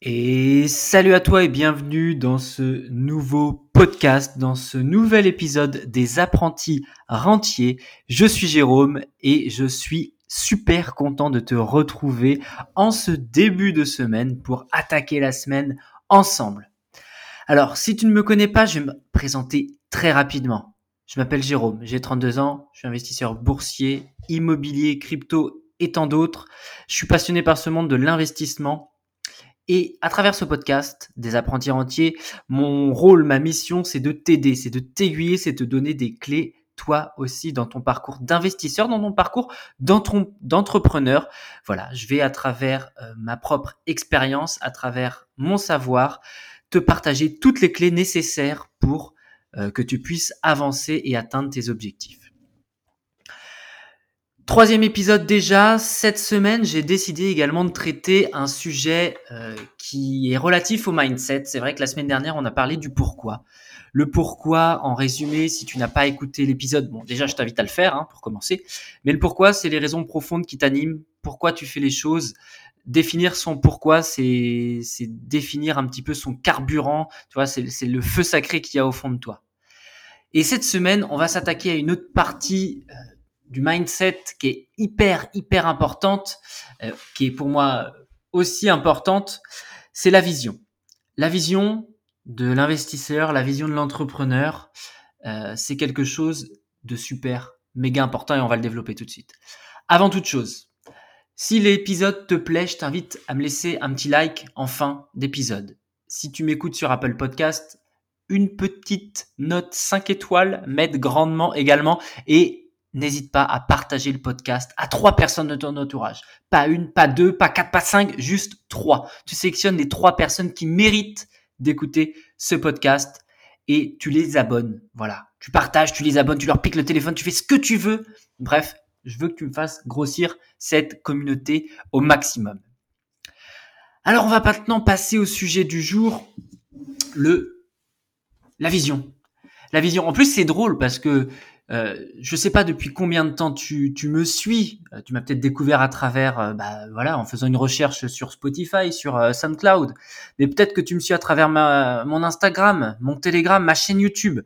Et salut à toi et bienvenue dans ce nouveau podcast, dans ce nouvel épisode des apprentis rentiers. Je suis Jérôme et je suis super content de te retrouver en ce début de semaine pour attaquer la semaine ensemble. Alors, si tu ne me connais pas, je vais me présenter très rapidement. Je m'appelle Jérôme, j'ai 32 ans, je suis investisseur boursier, immobilier, crypto et tant d'autres. Je suis passionné par ce monde de l'investissement et à travers ce podcast des apprentis entiers, mon rôle, ma mission, c'est de t'aider, c'est de t'aiguiller, c'est de te donner des clés, toi aussi, dans ton parcours d'investisseur, dans ton parcours d'entrepreneur. Voilà, je vais à travers euh, ma propre expérience, à travers mon savoir, te partager toutes les clés nécessaires pour euh, que tu puisses avancer et atteindre tes objectifs. Troisième épisode déjà. Cette semaine, j'ai décidé également de traiter un sujet euh, qui est relatif au mindset. C'est vrai que la semaine dernière, on a parlé du pourquoi. Le pourquoi, en résumé, si tu n'as pas écouté l'épisode, bon, déjà, je t'invite à le faire hein, pour commencer. Mais le pourquoi, c'est les raisons profondes qui t'animent. Pourquoi tu fais les choses. Définir son pourquoi, c'est définir un petit peu son carburant. Tu vois, c'est le feu sacré qu'il y a au fond de toi. Et cette semaine, on va s'attaquer à une autre partie. Du mindset qui est hyper, hyper importante, euh, qui est pour moi aussi importante, c'est la vision. La vision de l'investisseur, la vision de l'entrepreneur, euh, c'est quelque chose de super, méga important et on va le développer tout de suite. Avant toute chose, si l'épisode te plaît, je t'invite à me laisser un petit like en fin d'épisode. Si tu m'écoutes sur Apple Podcast, une petite note 5 étoiles m'aide grandement également et n'hésite pas à partager le podcast à trois personnes de ton entourage. Pas une, pas deux, pas quatre, pas cinq, juste trois. Tu sélectionnes les trois personnes qui méritent d'écouter ce podcast et tu les abonnes. Voilà. Tu partages, tu les abonnes, tu leur piques le téléphone, tu fais ce que tu veux. Bref, je veux que tu me fasses grossir cette communauté au maximum. Alors, on va maintenant passer au sujet du jour, le, la vision. La vision. En plus, c'est drôle parce que euh, je sais pas depuis combien de temps tu, tu me suis. Euh, tu m'as peut-être découvert à travers, euh, bah, voilà, en faisant une recherche sur Spotify, sur euh, SoundCloud. Mais peut-être que tu me suis à travers ma, mon Instagram, mon Telegram, ma chaîne YouTube.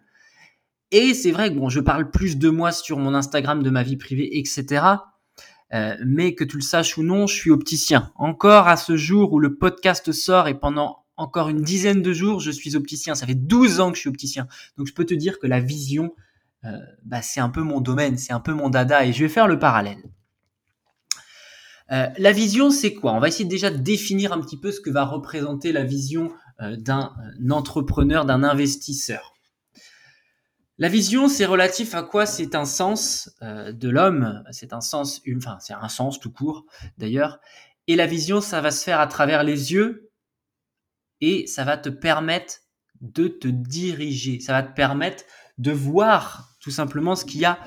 Et c'est vrai que bon, je parle plus de moi sur mon Instagram, de ma vie privée, etc. mais que tu le saches ou non, je suis opticien. Encore à ce jour où le podcast sort et pendant encore une dizaine de jours, je suis opticien. Ça fait 12 ans que je suis opticien. Donc je peux te dire que la vision, euh, bah, c'est un peu mon domaine, c'est un peu mon dada et je vais faire le parallèle. Euh, la vision, c'est quoi? On va essayer déjà de définir un petit peu ce que va représenter la vision euh, d'un entrepreneur, d'un investisseur. La vision, c'est relatif à quoi? C'est un sens de l'homme, c'est un sens, enfin c'est un sens tout court d'ailleurs. Et la vision, ça va se faire à travers les yeux et ça va te permettre de te diriger, ça va te permettre de voir tout simplement ce qu'il y a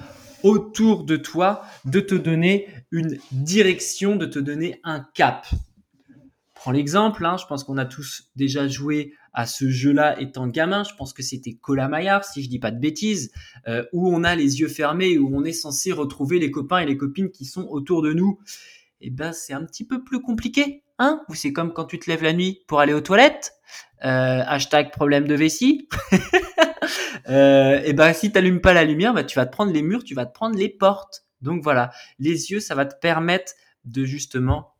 autour de toi, de te donner une direction, de te donner un cap. Prends l'exemple, hein, je pense qu'on a tous déjà joué à ce jeu-là étant gamin, je pense que c'était Colamaillard, si je dis pas de bêtises, euh, où on a les yeux fermés, où on est censé retrouver les copains et les copines qui sont autour de nous. Eh ben, c'est un petit peu plus compliqué, hein? Ou c'est comme quand tu te lèves la nuit pour aller aux toilettes, euh, hashtag problème de vessie. euh, et ben si t'allumes pas la lumière, bah, tu vas te prendre les murs, tu vas te prendre les portes. Donc voilà, les yeux, ça va te permettre de justement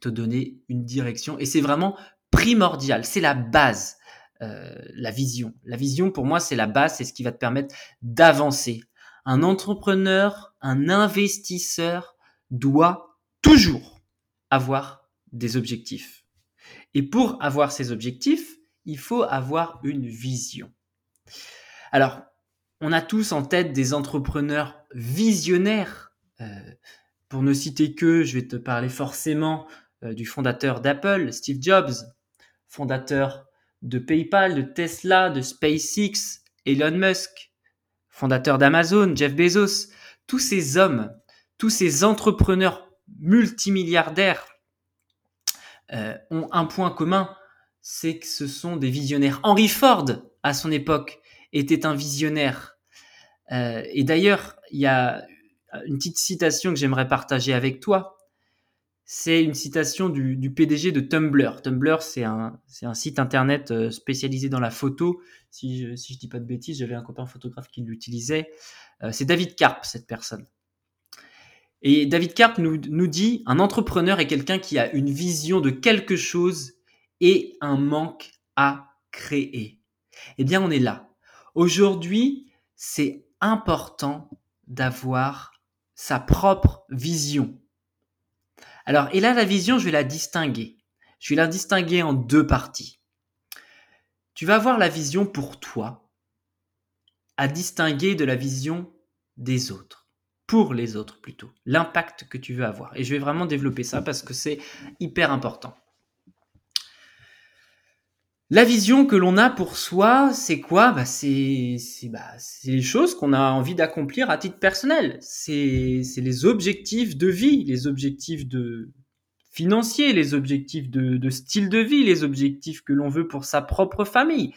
te donner une direction. Et c'est vraiment primordial, c'est la base, euh, la vision. La vision, pour moi, c'est la base, c'est ce qui va te permettre d'avancer. Un entrepreneur, un investisseur doit toujours avoir des objectifs. Et pour avoir ces objectifs, il faut avoir une vision. Alors, on a tous en tête des entrepreneurs visionnaires. Euh, pour ne citer que, je vais te parler forcément euh, du fondateur d'Apple, Steve Jobs, fondateur de PayPal, de Tesla, de SpaceX, Elon Musk, fondateur d'Amazon, Jeff Bezos. Tous ces hommes, tous ces entrepreneurs multimilliardaires euh, ont un point commun, c'est que ce sont des visionnaires. Henry Ford, à son époque, était un visionnaire. Euh, et d'ailleurs, il y a une petite citation que j'aimerais partager avec toi. c'est une citation du, PDG de Tumblr. Tumblr, c'est un, site internet euh, spécialisé dans la photo. Si je, je dis pas de bêtises, j'avais un copain photographe qui l'utilisait. Euh, c'est David Karp, cette personne. Et David Karp nous, nous dit, un entrepreneur est quelqu'un qui a une vision de quelque chose et un manque à créer. Eh bien, on est là. Aujourd'hui, c'est important d'avoir sa propre vision alors, et là, la vision, je vais la distinguer. Je vais la distinguer en deux parties. Tu vas avoir la vision pour toi, à distinguer de la vision des autres, pour les autres plutôt, l'impact que tu veux avoir. Et je vais vraiment développer ça parce que c'est hyper important. La vision que l'on a pour soi, c'est quoi? Bah, C'est bah, les choses qu'on a envie d'accomplir à titre personnel. C'est les objectifs de vie, les objectifs de financiers, les objectifs de style de vie, les objectifs que l'on veut pour sa propre famille.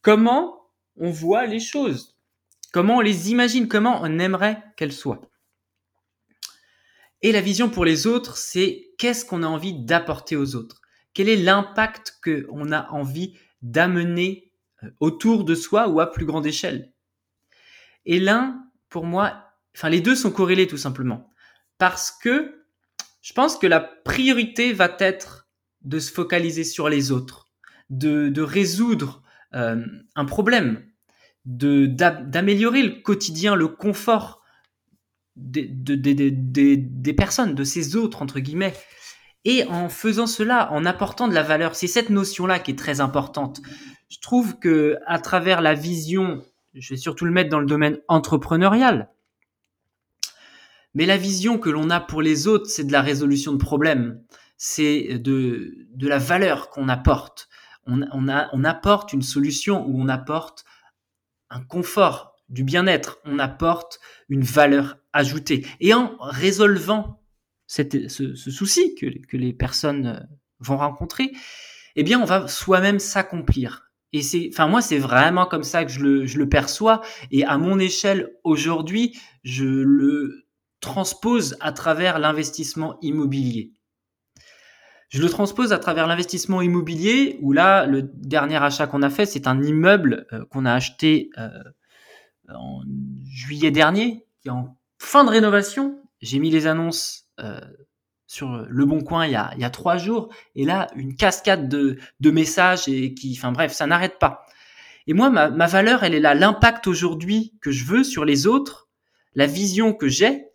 Comment on voit les choses? Comment on les imagine? Comment on aimerait qu'elles soient? Et la vision pour les autres, c'est qu'est-ce qu'on a envie d'apporter aux autres? Quel est l'impact qu'on a envie d'amener euh, autour de soi ou à plus grande échelle? Et l'un, pour moi, enfin les deux sont corrélés tout simplement. Parce que je pense que la priorité va être de se focaliser sur les autres, de, résoudre euh, un problème, d'améliorer le quotidien, le confort des, des personnes, de ces autres, entre guillemets. Et en faisant cela, en apportant de la valeur, c'est cette notion-là qui est très importante. Je trouve que à travers la vision, je vais surtout le mettre dans le domaine entrepreneurial, mais la vision que l'on a pour les autres, c'est de la résolution de problèmes, c'est de, la valeur qu'on apporte. On, on, apporte une solution ou on apporte un confort, du bien-être, on apporte une valeur ajoutée. Et en résolvant ce, souci que, les personnes euh, vont rencontrer, eh bien, on va soi-même s'accomplir. Et c'est, enfin, moi, c'est vraiment comme ça que je le, je le perçois. Et à mon échelle, aujourd'hui, je le transpose à travers l'investissement immobilier. Je le transpose à travers l'investissement immobilier, où là, le dernier achat qu'on a fait, c'est un immeuble euh, qu'on a acheté euh, en juillet dernier, qui est en fin de rénovation. J'ai mis les annonces sur Le Bon Coin il y, a, il y a trois jours, et là, une cascade de, de messages et qui, enfin bref, ça n'arrête pas. Et moi, ma, ma valeur, elle est là. L'impact aujourd'hui que je veux sur les autres, la vision que j'ai,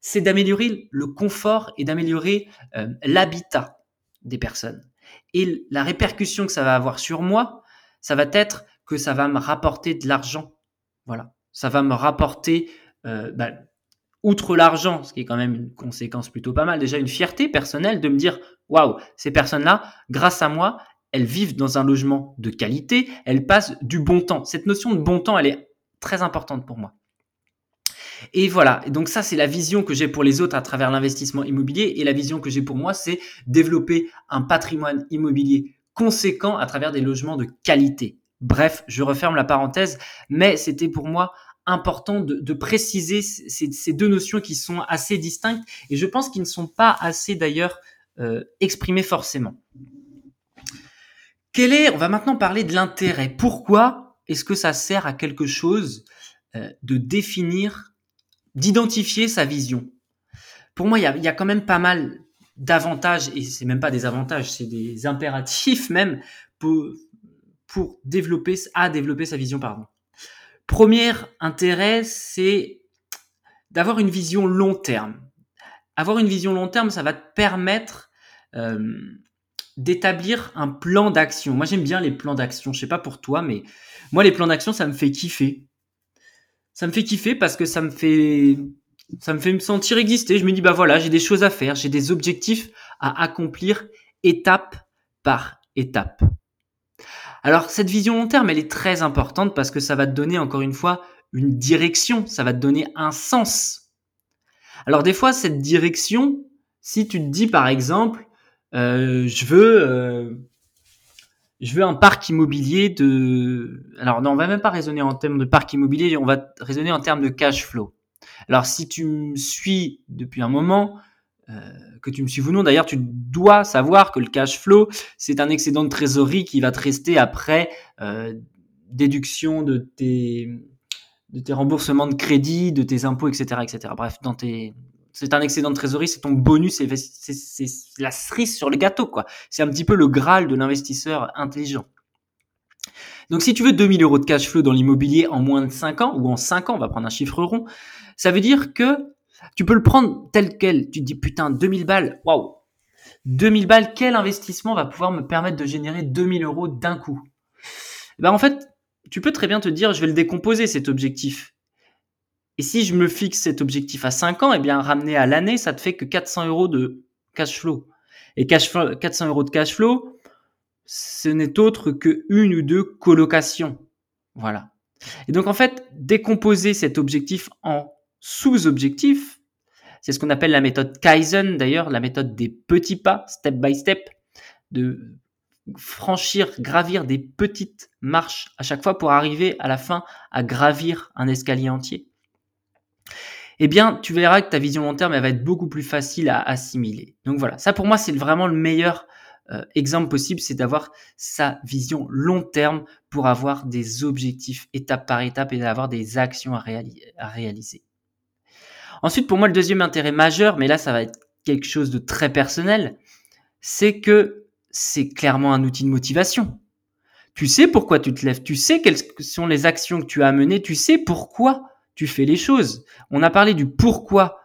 c'est d'améliorer le confort et d'améliorer euh, l'habitat des personnes. Et la répercussion que ça va avoir sur moi, ça va être que ça va me rapporter de l'argent. Voilà, ça va me rapporter euh, bah, outre l'argent, ce qui est quand même une conséquence plutôt pas mal, déjà une fierté personnelle de me dire waouh, ces personnes-là, grâce à moi, elles vivent dans un logement de qualité, elles passent du bon temps. Cette notion de bon temps, elle est très importante pour moi. Et voilà, donc ça c'est la vision que j'ai pour les autres à travers l'investissement immobilier et la vision que j'ai pour moi c'est développer un patrimoine immobilier conséquent à travers des logements de qualité. Bref, je referme la parenthèse, mais c'était pour moi important de, préciser ces, deux notions qui sont assez distinctes et je pense qu'ils ne sont pas assez d'ailleurs euh, exprimées forcément. Quel est, on va maintenant parler de l'intérêt. Pourquoi est-ce que ça sert à quelque chose euh, de définir, d'identifier sa vision? Pour moi, il y a, quand même pas mal d'avantages, et c'est même pas des avantages, c'est des impératifs même pour, pour développer, à développer sa vision, pardon. Premier intérêt, c'est d'avoir une vision long terme. Avoir une vision long terme, ça va te permettre euh, d'établir un plan d'action. Moi, j'aime bien les plans d'action. Je sais pas pour toi, mais moi, les plans d'action, ça me fait kiffer. Ça me fait kiffer parce que ça me fait, ça me fait me sentir exister. Je me dis, bah voilà, j'ai des choses à faire, j'ai des objectifs à accomplir étape par étape. Alors cette vision long terme, elle est très importante parce que ça va te donner encore une fois une direction, ça va te donner un sens. Alors des fois, cette direction, si tu te dis par exemple, euh, je veux, euh, je veux un parc immobilier de, alors non, on va même pas raisonner en termes de parc immobilier, on va raisonner en termes de cash flow. Alors si tu me suis depuis un moment, que tu me suives ou non. D'ailleurs, tu dois savoir que le cash flow, c'est un excédent de trésorerie qui va te rester après déduction de tes, de tes remboursements de crédit, de tes impôts, etc., etc. Bref, dans tes, c'est un excédent de trésorerie, c'est ton bonus, c'est la cerise sur le gâteau, quoi. C'est un petit peu le graal de l'investisseur intelligent. Donc, si tu veux 2000 euros de cash flow dans l'immobilier en moins de 5 ans, ou en 5 ans, on va prendre un chiffre rond, ça veut dire que tu peux le prendre tel quel. Tu te dis, putain, 2000 balles, waouh! 2000 balles, quel investissement va pouvoir me permettre de générer 2000 euros d'un coup? Eh ben, en fait, tu peux très bien te dire, je vais le décomposer, cet objectif. Et si je me fixe cet objectif à 5 ans, eh bien, ramener à l'année, ça te fait que 400 euros de cash flow. Et cash flow, 400 euros de cash flow, ce n'est autre que une ou deux colocations. Voilà. Et donc, en fait, décomposer cet objectif en sous-objectifs, c'est ce qu'on appelle la méthode Kaizen, d'ailleurs, la méthode des petits pas, step by step, de franchir, gravir des petites marches à chaque fois pour arriver à la fin à gravir un escalier entier, eh bien, tu verras que ta vision long terme, elle va être beaucoup plus facile à assimiler. Donc voilà, ça pour moi, c'est vraiment le meilleur euh, exemple possible, c'est d'avoir sa vision long terme pour avoir des objectifs étape par étape et d'avoir des actions à, à réaliser. Ensuite, pour moi, le deuxième intérêt majeur, mais là, ça va être quelque chose de très personnel, c'est que c'est clairement un outil de motivation. Tu sais pourquoi tu te lèves, tu sais quelles sont les actions que tu as menées, tu sais pourquoi tu fais les choses. On a parlé du pourquoi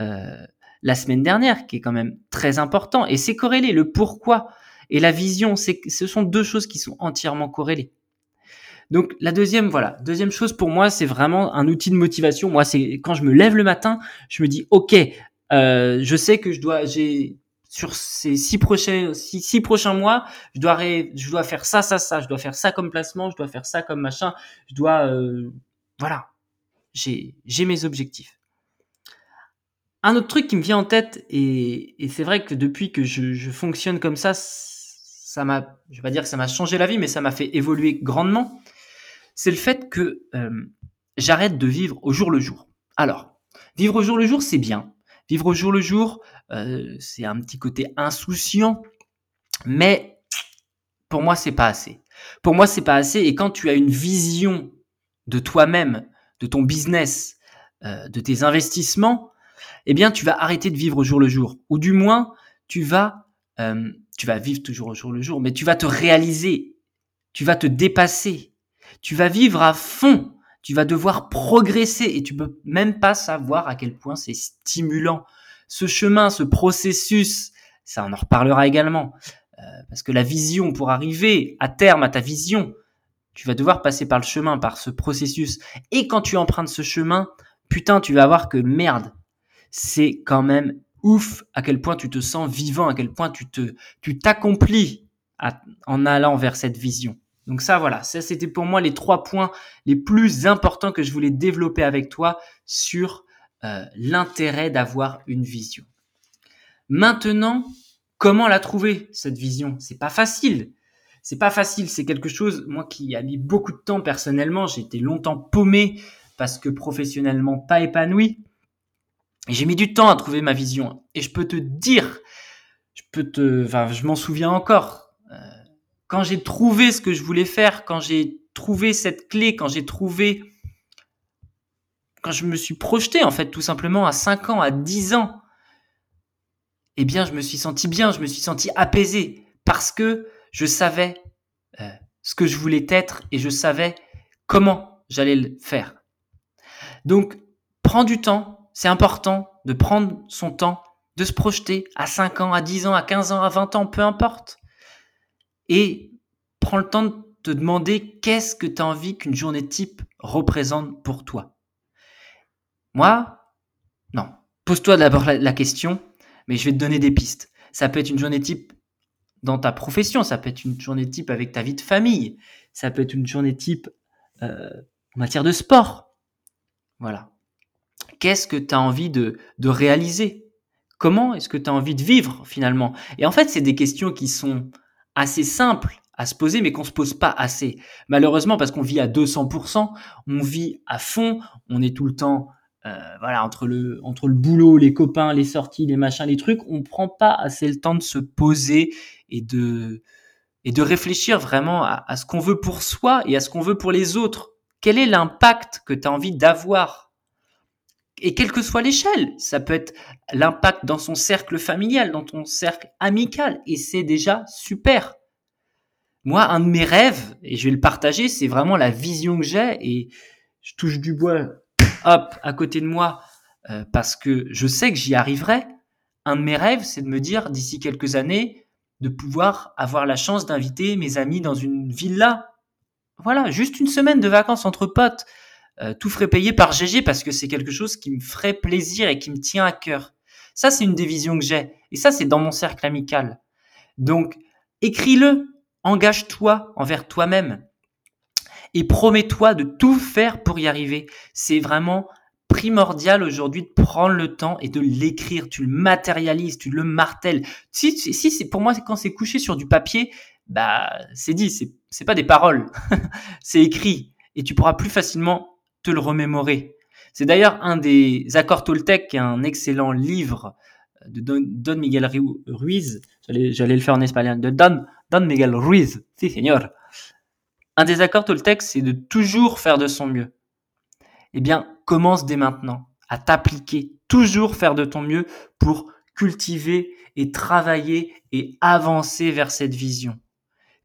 euh, la semaine dernière, qui est quand même très important, et c'est corrélé. Le pourquoi et la vision, ce sont deux choses qui sont entièrement corrélées. Donc la deuxième, voilà, deuxième chose pour moi, c'est vraiment un outil de motivation. Moi, c'est quand je me lève le matin, je me dis, ok, euh, je sais que je dois, j'ai sur ces six prochains, six, prochains mois, je dois, je dois faire ça, ça, ça, je dois faire ça comme placement, je dois faire ça comme machin, je dois, euh, voilà, j'ai, j'ai mes objectifs. Un autre truc qui me vient en tête, et, c'est vrai que depuis que je, je fonctionne comme ça, ça m'a, je vais pas dire que ça m'a changé la vie, mais ça m'a fait évoluer grandement, c'est le fait que euh, j'arrête de vivre au jour le jour. Alors, vivre au jour le jour, c'est bien. Vivre au jour le jour, euh, c'est un petit côté insouciant, mais pour moi c'est pas assez. Pour moi c'est pas assez. Et quand tu as une vision de toi-même, de ton business, euh, de tes investissements, eh bien tu vas arrêter de vivre au jour le jour, ou du moins tu vas tu vas vivre toujours au jour le jour, mais tu vas te réaliser, tu vas te dépasser, tu vas vivre à fond tu vas devoir progresser et tu peux même pas savoir à quel point c'est stimulant ce chemin, ce processus, ça on en reparlera également, euh, parce que la vision, pour arriver à terme à ta vision, tu vas devoir passer par le chemin, par ce processus. Et quand tu empruntes ce chemin, putain, tu vas voir que merde, c'est quand même ouf à quel point tu te sens vivant, à quel point tu te, tu t'accomplis en allant vers cette vision. Donc ça, voilà, ça c'était pour moi les trois points les plus importants que je voulais développer avec toi sur euh, l'intérêt d'avoir une vision. Maintenant, comment la trouver cette vision? C'est pas facile. C'est pas facile. C'est quelque chose moi qui a mis beaucoup de temps personnellement. J'ai été longtemps paumé parce que professionnellement pas épanoui. J'ai mis du temps à trouver ma vision. Et je peux te dire, je peux te, enfin, je m'en souviens encore. Quand j'ai trouvé ce que je voulais faire, quand j'ai trouvé cette clé, quand j'ai trouvé quand je me suis projeté, en fait, tout simplement à 5 ans, à 10 ans, eh bien, je me suis senti bien, je me suis senti apaisé parce que je savais euh, ce que je voulais être et je savais comment j'allais le faire. Donc, prends du temps, c'est important de prendre son temps, de se projeter à 5 ans, à 10 ans, à 15 ans, à 20 ans, peu importe. Et prends le temps de te demander qu'est-ce que tu as envie qu'une journée type représente pour toi. Moi, non. Pose-toi d'abord la, question, mais je vais te donner des pistes. Ça peut être une journée type dans ta profession, ça peut être une journée type avec ta vie de famille, ça peut être une journée type euh, en matière de sport. Voilà. Qu'est-ce que tu as envie de, de réaliser? Comment est-ce que tu as envie de vivre finalement? Et en fait, c'est des questions qui sont assez simples à se poser, mais qu'on se pose pas assez. Malheureusement, parce qu'on vit à 200%, on vit à fond, on est tout le temps euh, voilà, entre le, entre le boulot, les copains, les sorties, les machins, les trucs, on prend pas assez le temps de se poser et de, et de réfléchir vraiment à, à ce qu'on veut pour soi et à ce qu'on veut pour les autres. Quel est l'impact que tu as envie d'avoir Et quelle que soit l'échelle, ça peut être l'impact dans son cercle familial, dans ton cercle amical, et c'est déjà super. Moi, un de mes rêves, et je vais le partager, c'est vraiment la vision que j'ai, et je touche du bois, hop, à côté de moi, euh, parce que je sais que j'y arriverai. Un de mes rêves, c'est de me dire, d'ici quelques années, de pouvoir avoir la chance d'inviter mes amis dans une villa. Voilà, juste une semaine de vacances entre potes, euh, tout frais payé par GG parce que c'est quelque chose qui me ferait plaisir et qui me tient à cœur. Ça, c'est une des visions que j'ai. Et ça, c'est dans mon cercle amical. Donc, écris-le, engage-toi envers toi-même et promets-toi de tout faire pour y arriver. C'est vraiment primordial aujourd'hui de prendre le temps et de l'écrire. Tu le matérialises, tu le martèles. Si, si, c'est pour moi, quand c'est couché sur du papier, bah, c'est dit, c'est, c'est pas des paroles. c'est écrit. Et tu pourras plus facilement te le remémorer. C'est d'ailleurs un des accords Toltec, un excellent livre de Don, Miguel Ruiz. J'allais, le faire en espagnol. De Don, Miguel Ruiz. Si, señor. Un des accords Toltec, c'est de toujours faire de son mieux. Eh bien, commence dès maintenant à t'appliquer, toujours faire de ton mieux pour cultiver et travailler et avancer vers cette vision.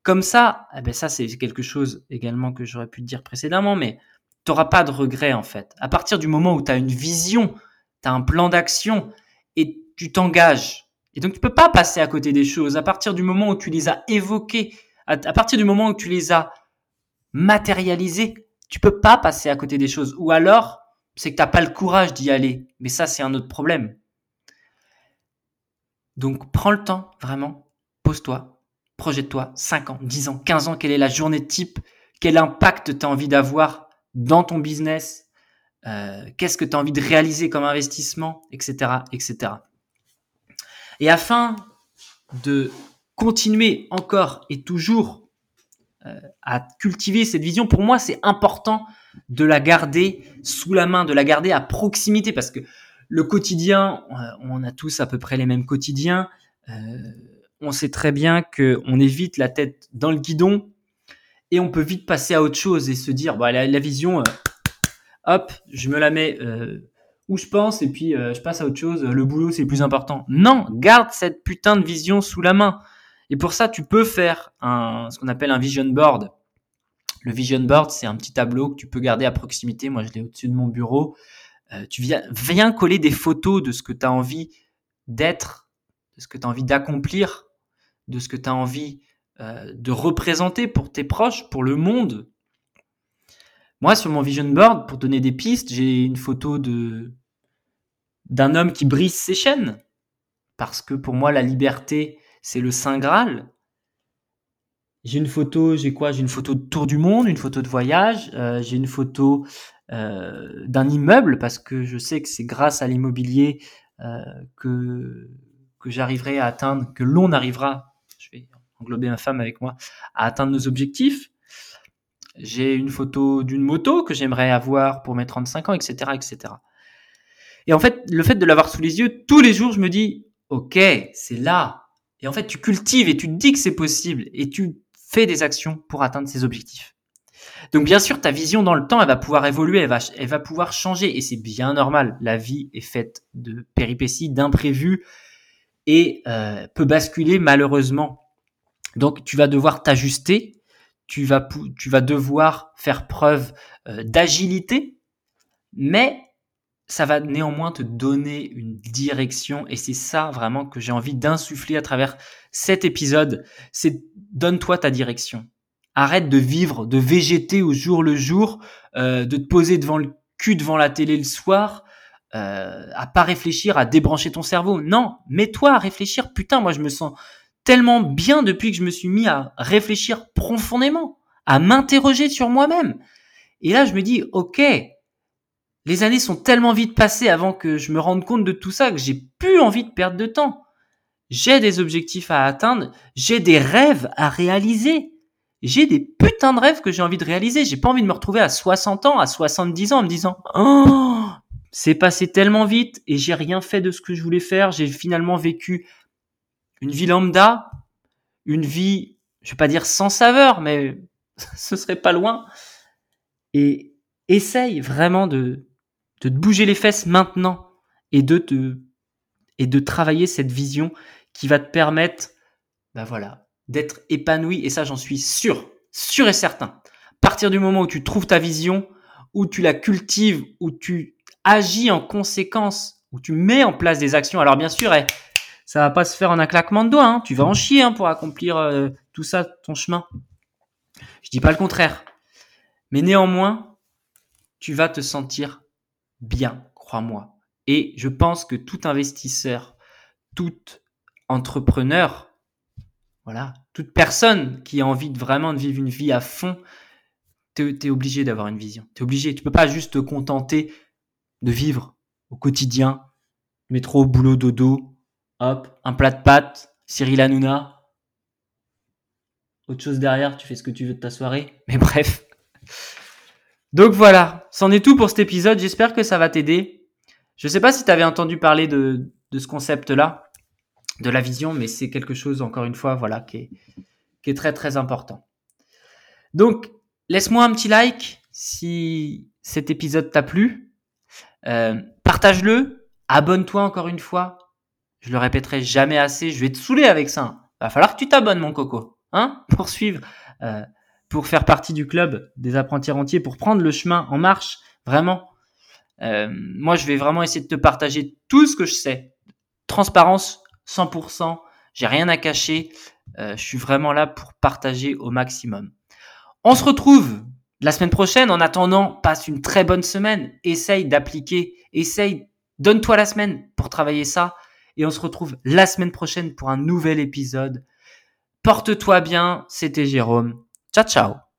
Comme ça, eh ben ça c'est quelque chose également que j'aurais pu dire précédemment, mais tu n'auras pas de regret en fait. À partir du moment où tu as une vision, tu as un plan d'action et tu t'engages. Et donc tu peux pas passer à côté des choses. À partir du moment où tu les as évoquées, à, à partir du moment où tu les as matérialisées, tu peux pas passer à côté des choses. Ou alors, c'est que t'as pas le courage d'y aller. Mais ça, c'est un autre problème. Donc, prends le temps, vraiment. Pose-toi. Projette-toi. 5 ans, 10 ans, 15 ans. Quelle est la journée type? Quel impact tu as envie d'avoir? Dans ton business? Euh, qu'est-ce que tu as envie de réaliser comme investissement, etc., etc. Et afin de continuer encore et toujours euh, à cultiver cette vision, pour moi, c'est important de la garder sous la main, de la garder à proximité, parce que le quotidien, euh, on a tous à peu près les mêmes quotidiens. On sait très bien que on est vite la tête dans le guidon et on peut vite passer à autre chose et se dire, bah, la, vision, hop, je me la mets où je pense et puis je passe à autre chose. Le boulot, c'est le plus important. Non, garde cette putain de vision sous la main. Et pour ça, tu peux faire ce qu'on appelle un vision board. Le vision board, c'est un petit tableau que tu peux garder à proximité. Moi, je l'ai au-dessus de mon bureau. Euh, tu viens, viens coller des photos de ce que tu as envie d'être, de ce que tu as envie d'accomplir, de ce que tu as envie euh, de représenter pour tes proches, pour le monde. Moi, sur mon vision board, pour donner des pistes, j'ai une photo de d'un homme qui brise ses chaînes. Parce que pour moi, la liberté, c'est le Saint Graal. J'ai une photo, j'ai quoi? J'ai une photo de tour du monde, une photo de voyage, euh, j'ai une photo euh, d'un immeuble parce que je sais que c'est grâce à l'immobilier que que j'arriverai à atteindre, que l'on arrivera, englober ma femme avec moi, à atteindre nos objectifs. J'ai une photo d'une moto que j'aimerais avoir pour mes 35 ans, etc., etc. Et en fait, le fait de l'avoir sous les yeux, tous les jours, je me dis, ok, c'est là, et en fait, tu cultives et tu te dis que c'est possible et tu fais des actions pour atteindre ces objectifs. Donc bien sûr, ta vision dans le temps, elle va pouvoir évoluer, elle va, pouvoir changer et c'est bien normal. La vie est faite de péripéties, d'imprévus et euh, peut basculer malheureusement. Donc tu vas devoir t'ajuster, tu vas, devoir faire preuve euh, d'agilité, mais ça va néanmoins te donner une direction et c'est ça vraiment que j'ai envie d'insuffler à travers cet épisode. C'est donne-toi ta direction. Arrête de vivre, de végéter au jour le jour, euh, de te poser devant le cul devant la télé le soir, euh, à pas réfléchir, à débrancher ton cerveau. Non, mets-toi à réfléchir. Putain, moi je me sens tellement bien depuis que je me suis mis à réfléchir profondément, à m'interroger sur moi-même. Et là, je me dis, ok, les années sont tellement vite passées avant que je me rende compte de tout ça que j'ai plus envie de perdre de temps. J'ai des objectifs à atteindre, j'ai des rêves à réaliser. J'ai des putains de rêves que j'ai envie de réaliser. J'ai pas envie de me retrouver à 60 ans, à 70 ans en me disant "Oh, c'est passé tellement vite et j'ai rien fait de ce que je voulais faire. J'ai finalement vécu une vie lambda, une vie, je vais pas dire sans saveur, mais ce serait pas loin. Et essaye vraiment de, de te bouger les fesses maintenant et de te, et de travailler cette vision qui va te permettre, ben voilà, d'être épanoui. Et ça, j'en suis sûr, sûr et certain. À partir du moment où tu trouves ta vision, où tu la cultives, où tu agis en conséquence, où tu mets en place des actions. Alors bien sûr, eh, ça va pas se faire en un claquement de doigts. Hein. Tu vas en chier hein, pour accomplir euh, tout ça, ton chemin. Je dis pas le contraire. Mais néanmoins, tu vas te sentir bien, crois-moi. Et je pense que tout investisseur, tout entrepreneur, voilà, toute personne qui a envie vraiment de vivre une vie à fond, tu es, obligé d'avoir une vision. Tu es obligé. Tu peux pas juste te contenter de vivre au quotidien, métro, boulot, dodo, hop, un plat de pâtes, Cyril Hanouna. Autre chose derrière, tu fais ce que tu veux de ta soirée. Mais bref. Donc voilà, c'en est tout pour cet épisode. J'espère que ça va t'aider. Je sais pas si tu avais entendu parler de, ce concept-là, de la vision, mais c'est quelque chose, encore une fois, voilà, qui est, qui est très très important. Donc, laisse-moi un petit like si cet épisode t'a plu. Euh, partage-le, abonne-toi encore une fois. Je le répéterai jamais assez. Je vais te saouler avec ça. Va falloir que tu t'abonnes, mon coco, hein, pour suivre, euh, pour faire partie du club des apprentis rentiers, pour prendre le chemin en marche. Vraiment, euh, moi, je vais vraiment essayer de te partager tout ce que je sais. Transparence, 100%. J'ai rien à cacher. je suis vraiment là pour partager au maximum. On se retrouve la semaine prochaine. En attendant, passe une très bonne semaine. Essaye d'appliquer. Essaye, donne-toi la semaine pour travailler ça. Et on se retrouve la semaine prochaine pour un nouvel épisode. Porte-toi bien. C'était Jérôme. Ciao, ciao.